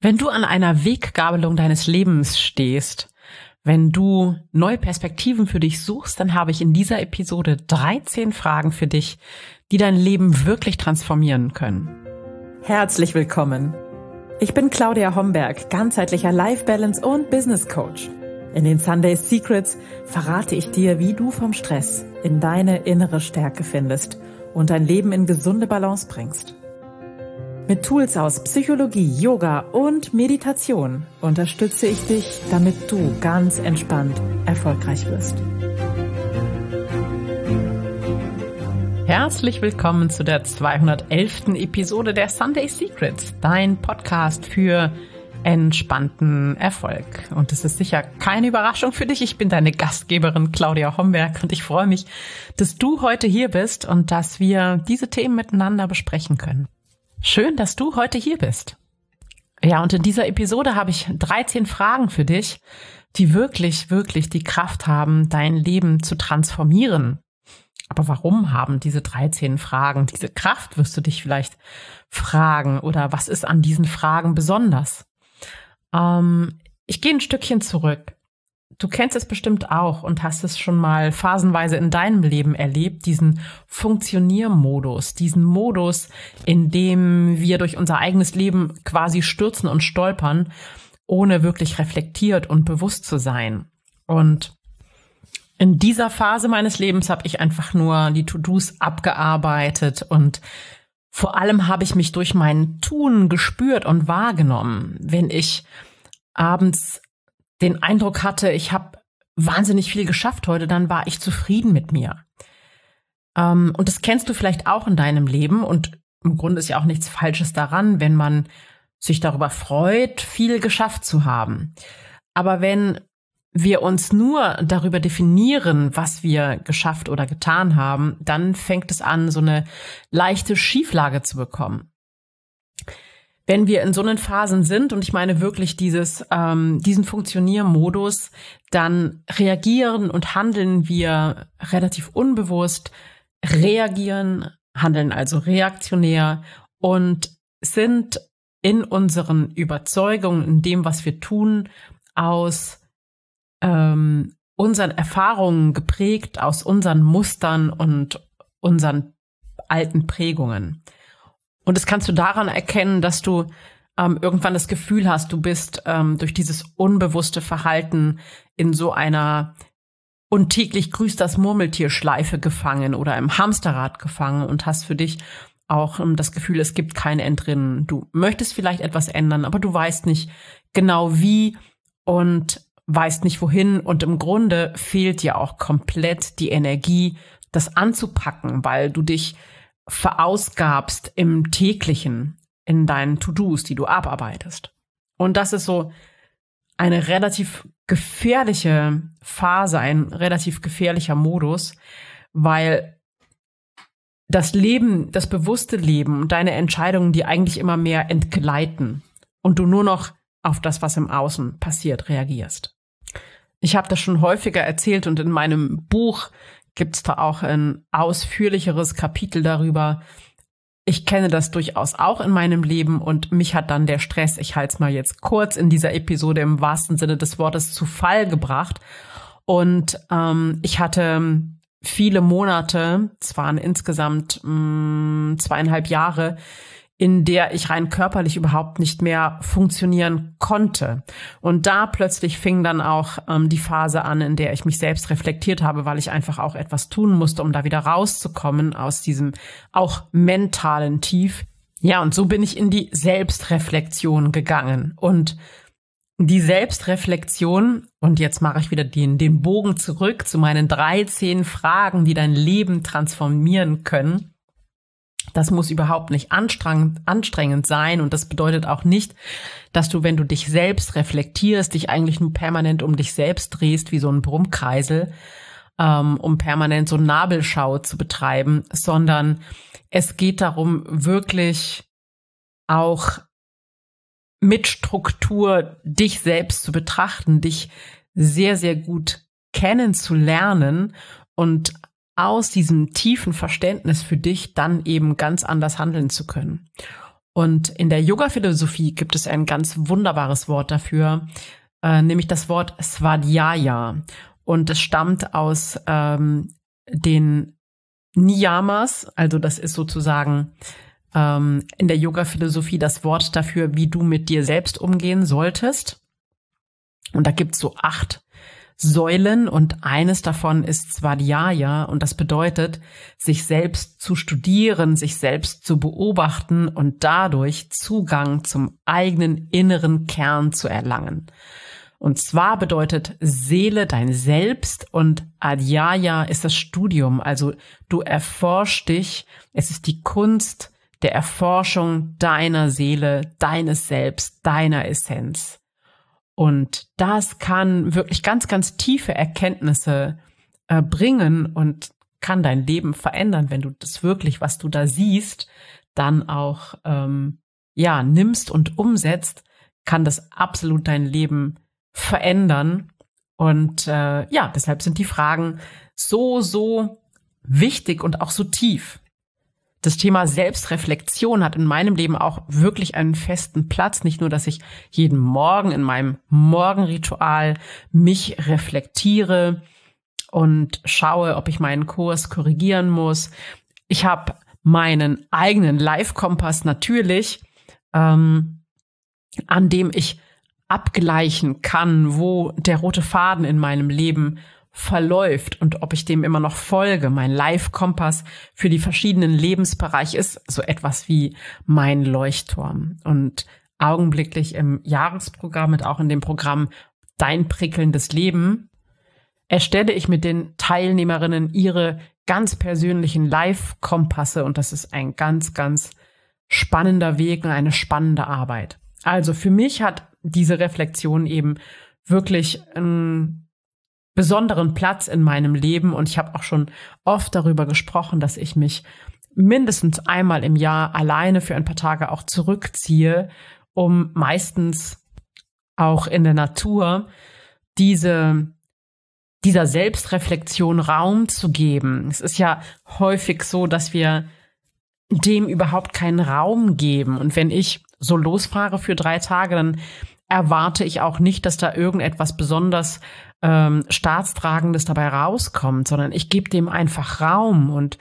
Wenn du an einer Weggabelung deines Lebens stehst, wenn du neue Perspektiven für dich suchst, dann habe ich in dieser Episode 13 Fragen für dich, die dein Leben wirklich transformieren können. Herzlich willkommen. Ich bin Claudia Homberg, ganzheitlicher Life Balance und Business Coach. In den Sunday Secrets verrate ich dir, wie du vom Stress in deine innere Stärke findest und dein Leben in gesunde Balance bringst. Mit Tools aus Psychologie, Yoga und Meditation unterstütze ich dich, damit du ganz entspannt erfolgreich wirst. Herzlich willkommen zu der 211. Episode der Sunday Secrets, dein Podcast für entspannten Erfolg. Und es ist sicher keine Überraschung für dich. Ich bin deine Gastgeberin Claudia Homberg und ich freue mich, dass du heute hier bist und dass wir diese Themen miteinander besprechen können. Schön, dass du heute hier bist. Ja, und in dieser Episode habe ich 13 Fragen für dich, die wirklich, wirklich die Kraft haben, dein Leben zu transformieren. Aber warum haben diese 13 Fragen diese Kraft, wirst du dich vielleicht fragen. Oder was ist an diesen Fragen besonders? Ähm, ich gehe ein Stückchen zurück. Du kennst es bestimmt auch und hast es schon mal phasenweise in deinem Leben erlebt, diesen Funktioniermodus, diesen Modus, in dem wir durch unser eigenes Leben quasi stürzen und stolpern, ohne wirklich reflektiert und bewusst zu sein. Und in dieser Phase meines Lebens habe ich einfach nur die To-Dos abgearbeitet und vor allem habe ich mich durch mein Tun gespürt und wahrgenommen. Wenn ich abends den Eindruck hatte, ich habe wahnsinnig viel geschafft heute, dann war ich zufrieden mit mir. Ähm, und das kennst du vielleicht auch in deinem Leben und im Grunde ist ja auch nichts Falsches daran, wenn man sich darüber freut, viel geschafft zu haben. Aber wenn wir uns nur darüber definieren, was wir geschafft oder getan haben, dann fängt es an, so eine leichte Schieflage zu bekommen wenn wir in so einen Phasen sind, und ich meine wirklich dieses, ähm, diesen Funktioniermodus, dann reagieren und handeln wir relativ unbewusst, reagieren, handeln also reaktionär und sind in unseren Überzeugungen, in dem, was wir tun, aus ähm, unseren Erfahrungen geprägt, aus unseren Mustern und unseren alten Prägungen. Und das kannst du daran erkennen, dass du ähm, irgendwann das Gefühl hast, du bist ähm, durch dieses unbewusste Verhalten in so einer und täglich grüßt das Murmeltier-Schleife gefangen oder im Hamsterrad gefangen und hast für dich auch ähm, das Gefühl, es gibt kein Entrinnen. Du möchtest vielleicht etwas ändern, aber du weißt nicht genau wie und weißt nicht wohin. Und im Grunde fehlt dir auch komplett die Energie, das anzupacken, weil du dich verausgabst im täglichen, in deinen To-Dos, die du abarbeitest. Und das ist so eine relativ gefährliche Phase, ein relativ gefährlicher Modus, weil das Leben, das bewusste Leben und deine Entscheidungen, die eigentlich immer mehr entgleiten und du nur noch auf das, was im Außen passiert, reagierst. Ich habe das schon häufiger erzählt und in meinem Buch gibt es da auch ein ausführlicheres Kapitel darüber. Ich kenne das durchaus auch in meinem Leben und mich hat dann der Stress, ich halte es mal jetzt kurz in dieser Episode im wahrsten Sinne des Wortes zu Fall gebracht. Und ähm, ich hatte viele Monate, es waren insgesamt mh, mm, zweieinhalb Jahre, in der ich rein körperlich überhaupt nicht mehr funktionieren konnte. Und da plötzlich fing dann auch ähm, die Phase an, in der ich mich selbst reflektiert habe, weil ich einfach auch etwas tun musste, um da wieder rauszukommen aus diesem auch mentalen Tief. Ja, und so bin ich in die Selbstreflexion gegangen. Und die Selbstreflexion, und jetzt mache ich wieder den, den Bogen zurück zu meinen 13 Fragen, die dein Leben transformieren können das muss überhaupt nicht anstrengend, anstrengend sein und das bedeutet auch nicht, dass du, wenn du dich selbst reflektierst, dich eigentlich nur permanent um dich selbst drehst wie so ein Brummkreisel, ähm, um permanent so Nabelschau zu betreiben, sondern es geht darum, wirklich auch mit Struktur dich selbst zu betrachten, dich sehr, sehr gut kennenzulernen und aus diesem tiefen Verständnis für dich dann eben ganz anders handeln zu können. Und in der Yoga-Philosophie gibt es ein ganz wunderbares Wort dafür, äh, nämlich das Wort Svadhyaya. Und es stammt aus ähm, den Niyamas, also das ist sozusagen ähm, in der Yoga-Philosophie das Wort dafür, wie du mit dir selbst umgehen solltest. Und da gibt's so acht Säulen und eines davon ist Svadhyaya und das bedeutet, sich selbst zu studieren, sich selbst zu beobachten und dadurch Zugang zum eigenen inneren Kern zu erlangen. Und zwar bedeutet Seele dein Selbst und Adhyaya ist das Studium, also du erforschst dich, es ist die Kunst der Erforschung deiner Seele, deines Selbst, deiner Essenz. Und das kann wirklich ganz, ganz tiefe Erkenntnisse äh, bringen und kann dein Leben verändern, wenn du das wirklich, was du da siehst, dann auch ähm, ja nimmst und umsetzt, kann das absolut dein Leben verändern. Und äh, ja, deshalb sind die Fragen so, so wichtig und auch so tief das Thema Selbstreflexion hat in meinem Leben auch wirklich einen festen Platz. Nicht nur, dass ich jeden Morgen in meinem Morgenritual mich reflektiere und schaue, ob ich meinen Kurs korrigieren muss. Ich habe meinen eigenen Live-Kompass natürlich, ähm, an dem ich abgleichen kann, wo der rote Faden in meinem Leben verläuft und ob ich dem immer noch folge. Mein Live-Kompass für die verschiedenen Lebensbereiche ist so etwas wie mein Leuchtturm. Und augenblicklich im Jahresprogramm und auch in dem Programm Dein prickelndes Leben erstelle ich mit den Teilnehmerinnen ihre ganz persönlichen Live-Kompasse und das ist ein ganz, ganz spannender Weg und eine spannende Arbeit. Also für mich hat diese Reflexion eben wirklich ein besonderen Platz in meinem Leben und ich habe auch schon oft darüber gesprochen, dass ich mich mindestens einmal im Jahr alleine für ein paar Tage auch zurückziehe, um meistens auch in der Natur diese dieser Selbstreflexion Raum zu geben. Es ist ja häufig so, dass wir dem überhaupt keinen Raum geben. Und wenn ich so losfahre für drei Tage, dann erwarte ich auch nicht, dass da irgendetwas besonders ähm, Staatstragendes dabei rauskommt, sondern ich gebe dem einfach Raum und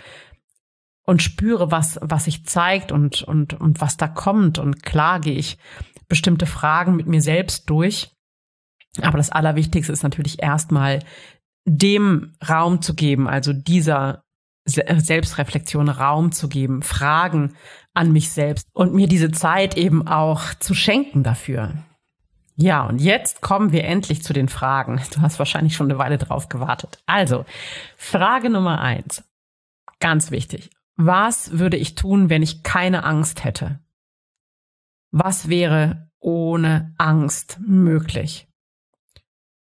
und spüre, was, was sich zeigt und, und, und was da kommt. Und klar gehe ich bestimmte Fragen mit mir selbst durch. Aber das Allerwichtigste ist natürlich erstmal dem Raum zu geben, also dieser Selbstreflexion Raum zu geben, Fragen an mich selbst und mir diese Zeit eben auch zu schenken dafür. Ja, und jetzt kommen wir endlich zu den Fragen. Du hast wahrscheinlich schon eine Weile drauf gewartet. Also, Frage Nummer eins. Ganz wichtig. Was würde ich tun, wenn ich keine Angst hätte? Was wäre ohne Angst möglich?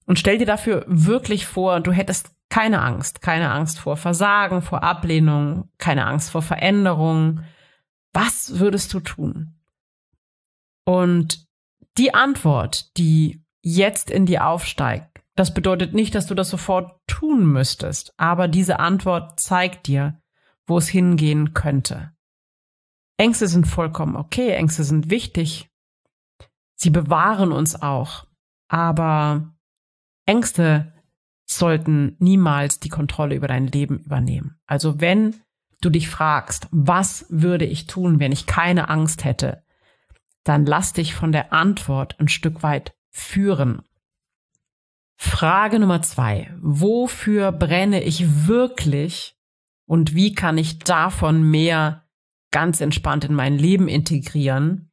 Und stell dir dafür wirklich vor, du hättest keine Angst, keine Angst vor Versagen, vor Ablehnung, keine Angst vor Veränderung. Was würdest du tun? Und die Antwort, die jetzt in dir aufsteigt, das bedeutet nicht, dass du das sofort tun müsstest, aber diese Antwort zeigt dir, wo es hingehen könnte. Ängste sind vollkommen okay, Ängste sind wichtig. Sie bewahren uns auch, aber Ängste sollten niemals die Kontrolle über dein Leben übernehmen. Also wenn du dich fragst, was würde ich tun, wenn ich keine Angst hätte, dann lass dich von der Antwort ein Stück weit führen. Frage Nummer zwei. Wofür brenne ich wirklich und wie kann ich davon mehr ganz entspannt in mein Leben integrieren?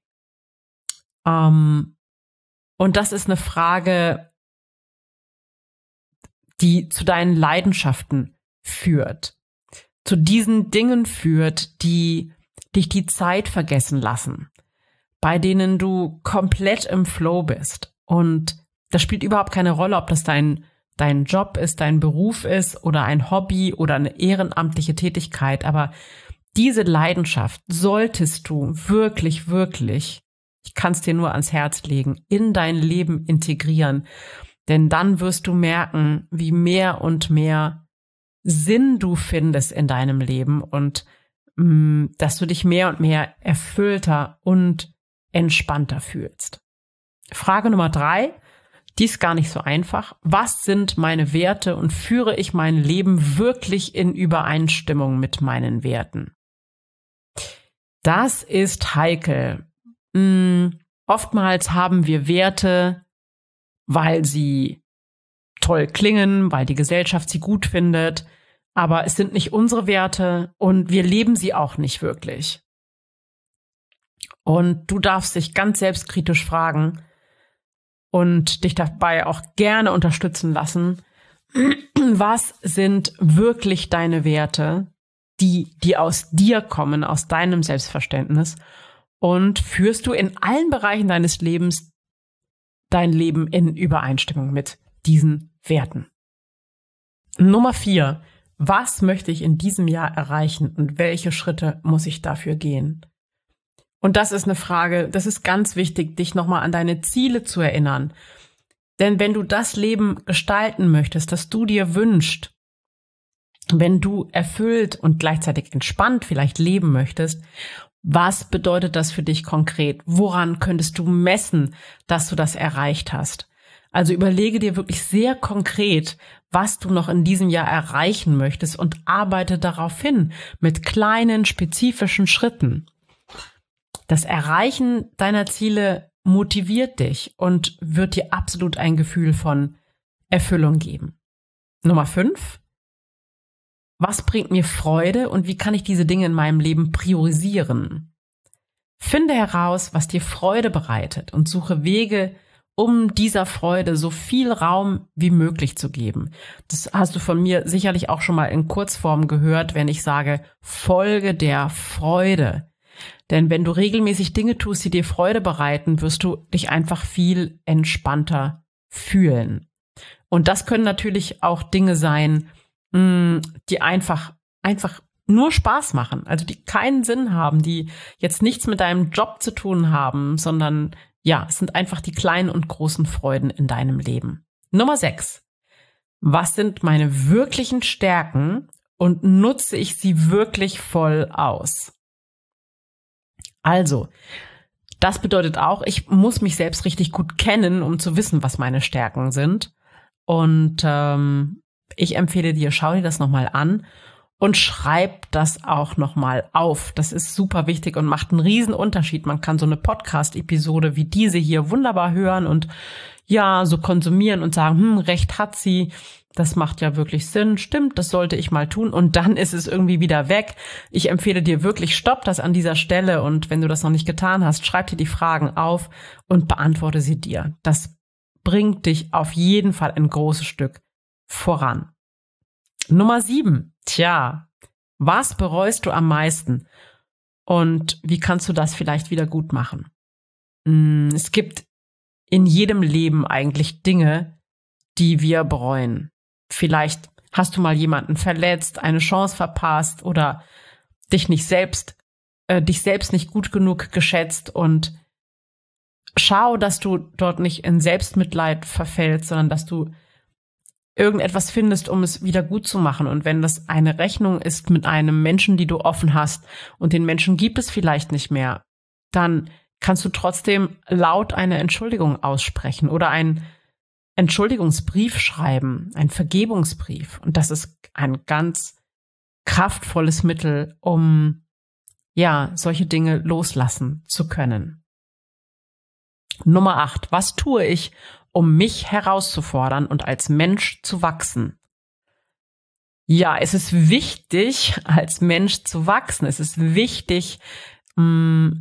Ähm, und das ist eine Frage, die zu deinen Leidenschaften führt, zu diesen Dingen führt, die dich die Zeit vergessen lassen, bei denen du komplett im Flow bist. Und das spielt überhaupt keine Rolle, ob das dein, dein Job ist, dein Beruf ist oder ein Hobby oder eine ehrenamtliche Tätigkeit. Aber diese Leidenschaft solltest du wirklich, wirklich, ich kann es dir nur ans Herz legen, in dein Leben integrieren. Denn dann wirst du merken, wie mehr und mehr Sinn du findest in deinem Leben und mm, dass du dich mehr und mehr erfüllter und entspannter fühlst. Frage Nummer drei, die ist gar nicht so einfach. Was sind meine Werte und führe ich mein Leben wirklich in Übereinstimmung mit meinen Werten? Das ist heikel. Hm, oftmals haben wir Werte, weil sie toll klingen, weil die Gesellschaft sie gut findet, aber es sind nicht unsere Werte und wir leben sie auch nicht wirklich. Und du darfst dich ganz selbstkritisch fragen und dich dabei auch gerne unterstützen lassen. Was sind wirklich deine Werte, die, die aus dir kommen, aus deinem Selbstverständnis? Und führst du in allen Bereichen deines Lebens dein Leben in Übereinstimmung mit diesen Werten? Nummer vier. Was möchte ich in diesem Jahr erreichen und welche Schritte muss ich dafür gehen? Und das ist eine Frage, das ist ganz wichtig, dich nochmal an deine Ziele zu erinnern. Denn wenn du das Leben gestalten möchtest, das du dir wünschst, wenn du erfüllt und gleichzeitig entspannt vielleicht leben möchtest, was bedeutet das für dich konkret? Woran könntest du messen, dass du das erreicht hast? Also überlege dir wirklich sehr konkret, was du noch in diesem Jahr erreichen möchtest und arbeite darauf hin mit kleinen, spezifischen Schritten. Das Erreichen deiner Ziele motiviert dich und wird dir absolut ein Gefühl von Erfüllung geben. Nummer fünf. Was bringt mir Freude und wie kann ich diese Dinge in meinem Leben priorisieren? Finde heraus, was dir Freude bereitet und suche Wege, um dieser Freude so viel Raum wie möglich zu geben. Das hast du von mir sicherlich auch schon mal in Kurzform gehört, wenn ich sage, Folge der Freude. Denn wenn du regelmäßig Dinge tust, die dir Freude bereiten, wirst du dich einfach viel entspannter fühlen. Und das können natürlich auch Dinge sein, mm, die einfach, einfach nur Spaß machen, also die keinen Sinn haben, die jetzt nichts mit deinem Job zu tun haben, sondern ja, es sind einfach die kleinen und großen Freuden in deinem Leben. Nummer sechs. Was sind meine wirklichen Stärken und nutze ich sie wirklich voll aus? Also, das bedeutet auch, ich muss mich selbst richtig gut kennen, um zu wissen, was meine Stärken sind. Und ähm, ich empfehle dir, schau dir das nochmal an und schreib das auch nochmal auf. Das ist super wichtig und macht einen riesen Unterschied. Man kann so eine Podcast-Episode wie diese hier wunderbar hören und ja, so konsumieren und sagen, hm, recht hat sie das macht ja wirklich Sinn, stimmt, das sollte ich mal tun und dann ist es irgendwie wieder weg. Ich empfehle dir wirklich, stopp das an dieser Stelle und wenn du das noch nicht getan hast, schreib dir die Fragen auf und beantworte sie dir. Das bringt dich auf jeden Fall ein großes Stück voran. Nummer sieben. Tja, was bereust du am meisten? Und wie kannst du das vielleicht wieder gut machen? Hm, es gibt in jedem Leben eigentlich Dinge, die wir bereuen. Vielleicht hast du mal jemanden verletzt, eine Chance verpasst oder dich nicht selbst, äh, dich selbst nicht gut genug geschätzt und schau, dass du dort nicht in Selbstmitleid verfällst, sondern dass du irgendetwas findest, um es wieder gut zu machen. Und wenn das eine Rechnung ist mit einem Menschen, die du offen hast und den Menschen gibt es vielleicht nicht mehr, dann kannst du trotzdem laut eine Entschuldigung aussprechen oder ein Entschuldigungsbrief schreiben, ein Vergebungsbrief. Und das ist ein ganz kraftvolles Mittel, um ja, solche Dinge loslassen zu können. Nummer acht. Was tue ich, um mich herauszufordern und als Mensch zu wachsen? Ja, es ist wichtig, als Mensch zu wachsen. Es ist wichtig, mh,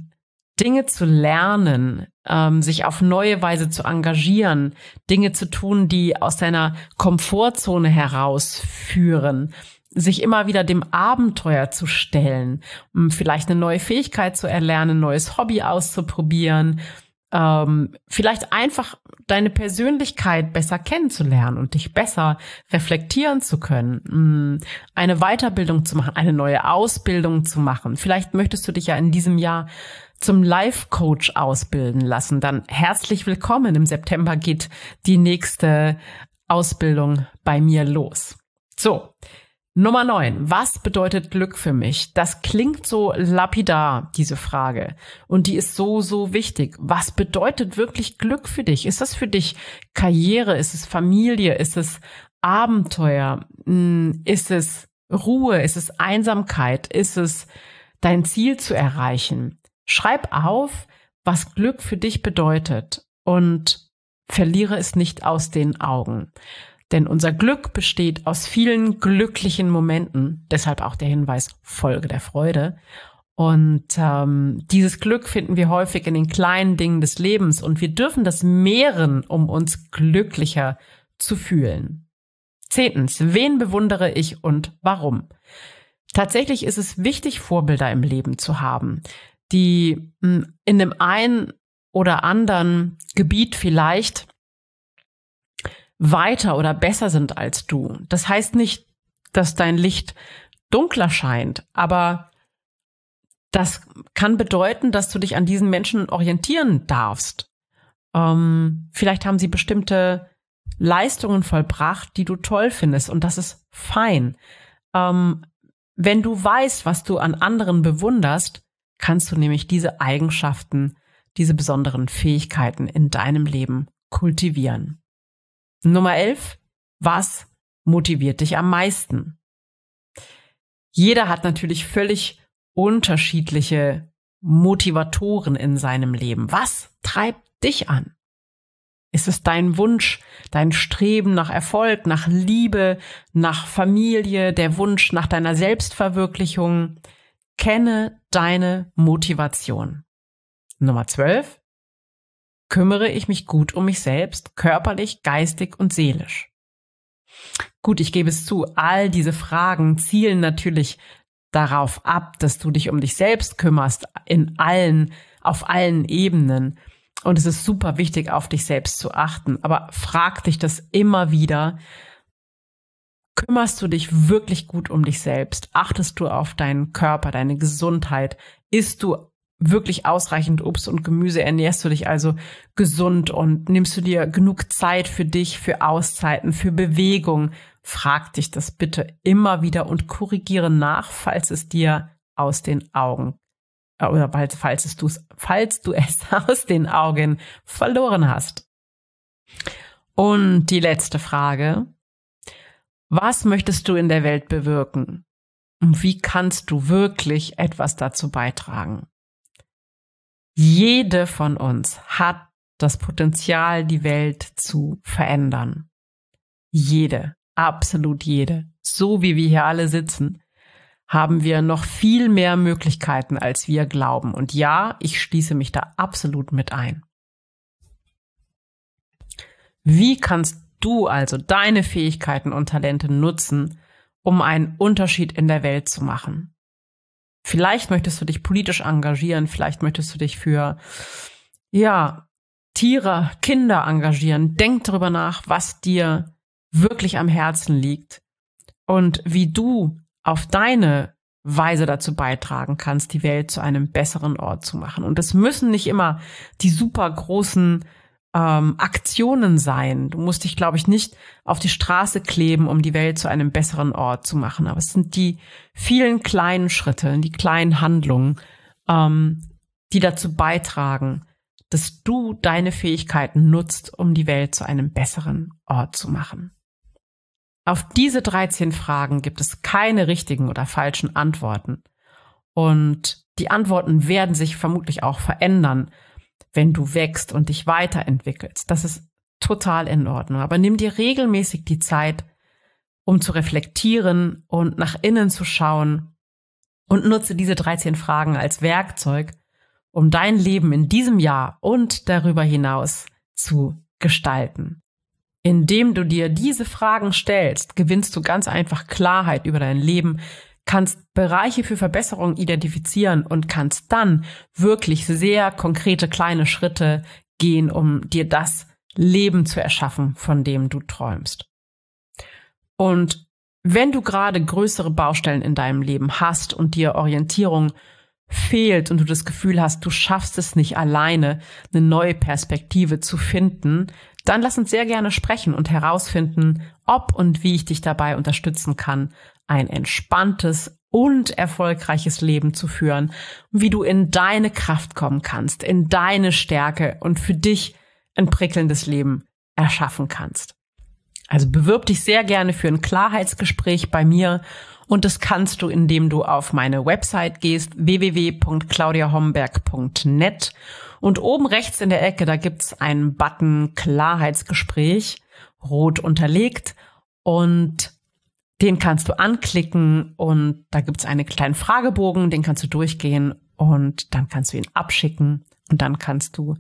Dinge zu lernen, ähm, sich auf neue Weise zu engagieren, Dinge zu tun, die aus deiner Komfortzone herausführen, sich immer wieder dem Abenteuer zu stellen, um vielleicht eine neue Fähigkeit zu erlernen, neues Hobby auszuprobieren, ähm, vielleicht einfach deine Persönlichkeit besser kennenzulernen und dich besser reflektieren zu können, mm, eine Weiterbildung zu machen, eine neue Ausbildung zu machen. Vielleicht möchtest du dich ja in diesem Jahr zum Life-Coach ausbilden lassen. Dann herzlich willkommen. Im September geht die nächste Ausbildung bei mir los. So. Nummer neun. Was bedeutet Glück für mich? Das klingt so lapidar, diese Frage. Und die ist so, so wichtig. Was bedeutet wirklich Glück für dich? Ist das für dich Karriere? Ist es Familie? Ist es Abenteuer? Hm, ist es Ruhe? Ist es Einsamkeit? Ist es dein Ziel zu erreichen? Schreib auf, was Glück für dich bedeutet und verliere es nicht aus den Augen. Denn unser Glück besteht aus vielen glücklichen Momenten, deshalb auch der Hinweis Folge der Freude. Und ähm, dieses Glück finden wir häufig in den kleinen Dingen des Lebens und wir dürfen das mehren, um uns glücklicher zu fühlen. Zehntens, wen bewundere ich und warum? Tatsächlich ist es wichtig, Vorbilder im Leben zu haben, die hm, in dem einen oder anderen Gebiet vielleicht weiter oder besser sind als du. Das heißt nicht, dass dein Licht dunkler scheint, aber das kann bedeuten, dass du dich an diesen Menschen orientieren darfst. Ähm, vielleicht haben sie bestimmte Leistungen vollbracht, die du toll findest und das ist fein. Ähm, wenn du weißt, was du an anderen bewunderst, kannst du nämlich diese Eigenschaften, diese besonderen Fähigkeiten in deinem Leben kultivieren. Nummer 11. Was motiviert dich am meisten? Jeder hat natürlich völlig unterschiedliche Motivatoren in seinem Leben. Was treibt dich an? Ist es dein Wunsch, dein Streben nach Erfolg, nach Liebe, nach Familie, der Wunsch nach deiner Selbstverwirklichung? Kenne deine Motivation. Nummer 12 kümmere ich mich gut um mich selbst, körperlich, geistig und seelisch? Gut, ich gebe es zu, all diese Fragen zielen natürlich darauf ab, dass du dich um dich selbst kümmerst in allen, auf allen Ebenen. Und es ist super wichtig, auf dich selbst zu achten. Aber frag dich das immer wieder. Kümmerst du dich wirklich gut um dich selbst? Achtest du auf deinen Körper, deine Gesundheit? Isst du wirklich ausreichend Obst und Gemüse? Ernährst du dich also gesund und nimmst du dir genug Zeit für dich, für Auszeiten, für Bewegung? Frag dich das bitte immer wieder und korrigiere nach, falls es dir aus den Augen äh, oder falls, es du, falls du es aus den Augen verloren hast. Und die letzte Frage. Was möchtest du in der Welt bewirken? Und wie kannst du wirklich etwas dazu beitragen? Jede von uns hat das Potenzial, die Welt zu verändern. Jede, absolut jede. So wie wir hier alle sitzen, haben wir noch viel mehr Möglichkeiten, als wir glauben. Und ja, ich schließe mich da absolut mit ein. Wie kannst du also deine Fähigkeiten und Talente nutzen, um einen Unterschied in der Welt zu machen? Vielleicht möchtest du dich politisch engagieren, vielleicht möchtest du dich für, ja, Tiere, Kinder engagieren. Denk darüber nach, was dir wirklich am Herzen liegt und wie du auf deine Weise dazu beitragen kannst, die Welt zu einem besseren Ort zu machen. Und es müssen nicht immer die super großen ähm, Aktionen sein. Du musst dich, glaube ich, nicht auf die Straße kleben, um die Welt zu einem besseren Ort zu machen. Aber es sind die vielen kleinen Schritte, die kleinen Handlungen, ähm, die dazu beitragen, dass du deine Fähigkeiten nutzt, um die Welt zu einem besseren Ort zu machen. Auf diese 13 Fragen gibt es keine richtigen oder falschen Antworten. Und die Antworten werden sich vermutlich auch verändern, wenn du wächst und dich weiterentwickelst. Das ist total in Ordnung. Aber nimm dir regelmäßig die Zeit, um zu reflektieren und nach innen zu schauen und nutze diese 13 Fragen als Werkzeug, um dein Leben in diesem Jahr und darüber hinaus zu gestalten. Indem du dir diese Fragen stellst, gewinnst du ganz einfach Klarheit über dein Leben, kannst Bereiche für Verbesserung identifizieren und kannst dann wirklich sehr konkrete kleine Schritte gehen, um dir das Leben zu erschaffen, von dem du träumst. Und wenn du gerade größere Baustellen in deinem Leben hast und dir Orientierung fehlt und du das Gefühl hast, du schaffst es nicht alleine, eine neue Perspektive zu finden, dann lass uns sehr gerne sprechen und herausfinden, ob und wie ich dich dabei unterstützen kann, ein entspanntes und erfolgreiches Leben zu führen, wie du in deine Kraft kommen kannst, in deine Stärke und für dich ein prickelndes Leben erschaffen kannst. Also bewirb dich sehr gerne für ein Klarheitsgespräch bei mir und das kannst du, indem du auf meine Website gehst, www.claudiahomberg.net und oben rechts in der Ecke, da gibt's einen Button Klarheitsgespräch, rot unterlegt und den kannst du anklicken und da gibt's einen kleinen Fragebogen, den kannst du durchgehen und dann kannst du ihn abschicken und dann kannst du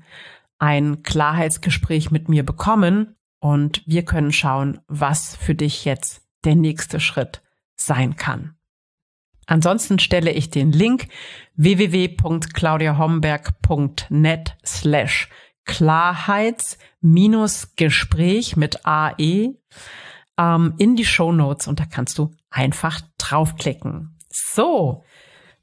ein Klarheitsgespräch mit mir bekommen und wir können schauen, was für dich jetzt der nächste Schritt sein kann. Ansonsten stelle ich den Link www.claudiahomberg.net slash Klarheits-Gespräch mit AE ähm, in die Show Notes und da kannst du einfach draufklicken. So,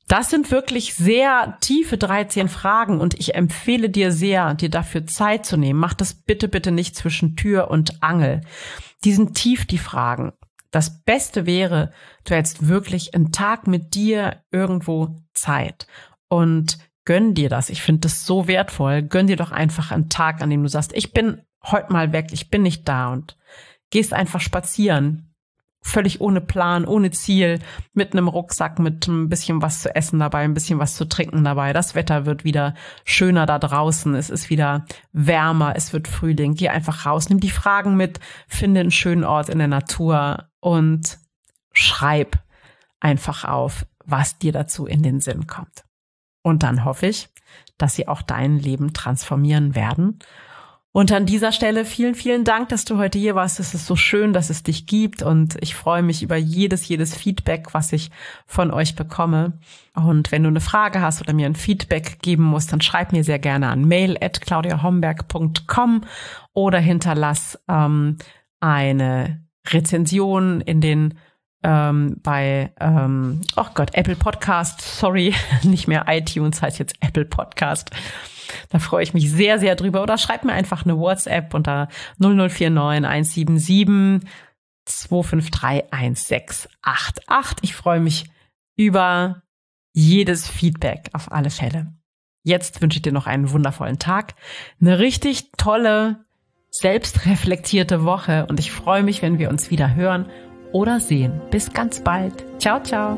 das sind wirklich sehr tiefe 13 Fragen und ich empfehle dir sehr, dir dafür Zeit zu nehmen. Mach das bitte, bitte nicht zwischen Tür und Angel. Die sind tief, die Fragen. Das Beste wäre, du hättest wirklich einen Tag mit dir irgendwo Zeit und gönn dir das. Ich finde das so wertvoll. Gönn dir doch einfach einen Tag, an dem du sagst, ich bin heute mal weg, ich bin nicht da und gehst einfach spazieren völlig ohne Plan, ohne Ziel, mit einem Rucksack, mit ein bisschen was zu essen dabei, ein bisschen was zu trinken dabei. Das Wetter wird wieder schöner da draußen. Es ist wieder wärmer, es wird Frühling. Geh einfach raus, nimm die Fragen mit, finde einen schönen Ort in der Natur und schreib einfach auf, was dir dazu in den Sinn kommt. Und dann hoffe ich, dass sie auch dein Leben transformieren werden und an dieser Stelle vielen, vielen Dank, dass du heute hier warst. Es ist so schön, dass es dich gibt und ich freue mich über jedes, jedes Feedback, was ich von euch bekomme. Und wenn du eine Frage hast oder mir ein Feedback geben musst, dann schreib mir sehr gerne an mail at claudiahomberg.com oder hinterlass ähm, eine Rezension in den ähm, bei, ähm, oh Gott, Apple Podcast, sorry, nicht mehr iTunes, heißt jetzt Apple Podcast. Da freue ich mich sehr, sehr drüber. Oder schreib mir einfach eine WhatsApp unter 0049 177 253 1688. Ich freue mich über jedes Feedback auf alle Fälle. Jetzt wünsche ich dir noch einen wundervollen Tag, eine richtig tolle, selbstreflektierte Woche und ich freue mich, wenn wir uns wieder hören oder sehen. Bis ganz bald. Ciao, ciao.